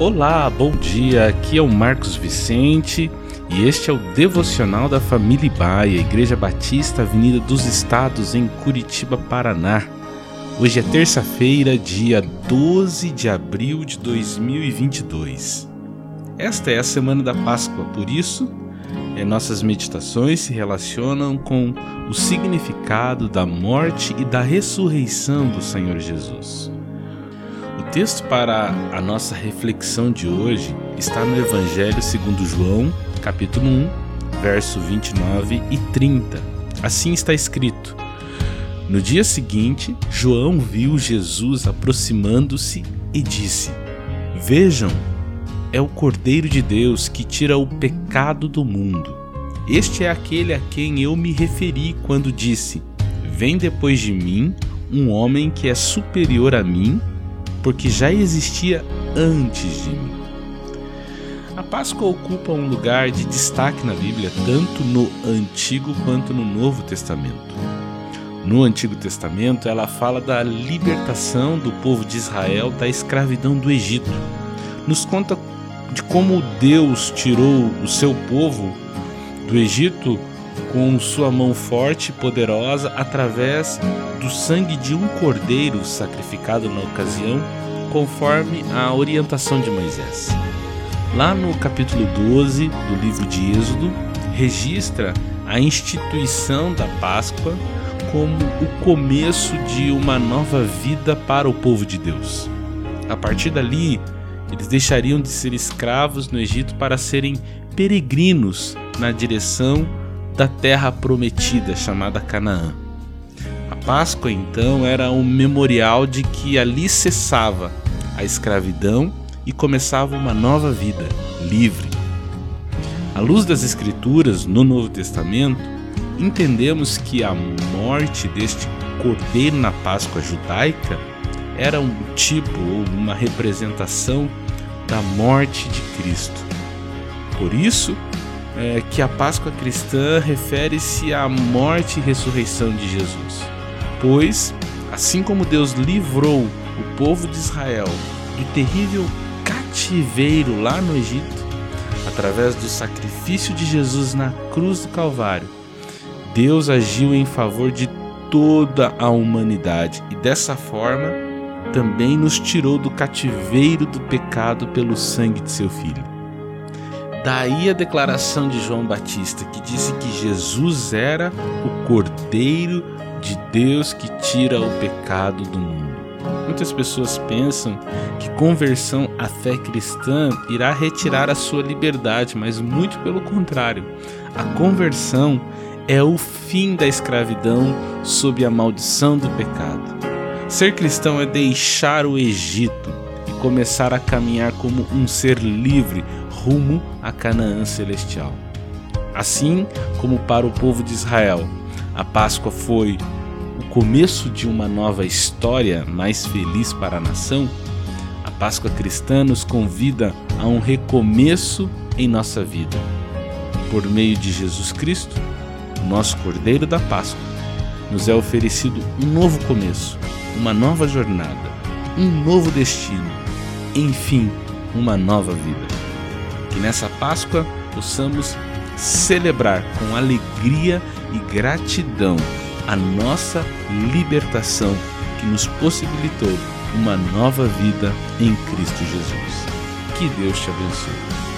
Olá, bom dia. Aqui é o Marcos Vicente e este é o devocional da família Baia, Igreja Batista, Avenida dos Estados, em Curitiba, Paraná. Hoje é terça-feira, dia 12 de abril de 2022. Esta é a semana da Páscoa, por isso, eh, nossas meditações se relacionam com o significado da morte e da ressurreição do Senhor Jesus. O texto para a nossa reflexão de hoje está no Evangelho segundo João, capítulo 1, verso 29 e 30. Assim está escrito: No dia seguinte, João viu Jesus aproximando-se e disse: Vejam, é o Cordeiro de Deus que tira o pecado do mundo. Este é aquele a quem eu me referi quando disse: Vem depois de mim um homem que é superior a mim porque já existia antes de mim. A Páscoa ocupa um lugar de destaque na Bíblia, tanto no Antigo quanto no Novo Testamento. No Antigo Testamento, ela fala da libertação do povo de Israel da escravidão do Egito. Nos conta de como Deus tirou o seu povo do Egito com sua mão forte e poderosa através do sangue de um cordeiro sacrificado na ocasião, conforme a orientação de Moisés. Lá no capítulo 12 do livro de Êxodo, registra a instituição da Páscoa como o começo de uma nova vida para o povo de Deus. A partir dali, eles deixariam de ser escravos no Egito para serem peregrinos na direção da terra prometida chamada Canaã. A Páscoa, então, era um memorial de que ali cessava a escravidão e começava uma nova vida, livre. À luz das Escrituras, no Novo Testamento, entendemos que a morte deste cordeiro na Páscoa judaica era um tipo ou uma representação da morte de Cristo. Por isso, é, que a Páscoa cristã refere-se à morte e ressurreição de Jesus. Pois, assim como Deus livrou o povo de Israel do terrível cativeiro lá no Egito, através do sacrifício de Jesus na cruz do Calvário, Deus agiu em favor de toda a humanidade e dessa forma também nos tirou do cativeiro do pecado pelo sangue de seu Filho. Daí a declaração de João Batista, que disse que Jesus era o Cordeiro de Deus que tira o pecado do mundo. Muitas pessoas pensam que conversão à fé cristã irá retirar a sua liberdade, mas muito pelo contrário. A conversão é o fim da escravidão sob a maldição do pecado. Ser cristão é deixar o Egito começar a caminhar como um ser livre rumo a Canaã celestial. Assim como para o povo de Israel, a Páscoa foi o começo de uma nova história mais feliz para a nação, a Páscoa cristã nos convida a um recomeço em nossa vida. Por meio de Jesus Cristo, o nosso Cordeiro da Páscoa, nos é oferecido um novo começo, uma nova jornada, um novo destino, enfim, uma nova vida. Que nessa Páscoa possamos celebrar com alegria e gratidão a nossa libertação que nos possibilitou uma nova vida em Cristo Jesus. Que Deus te abençoe.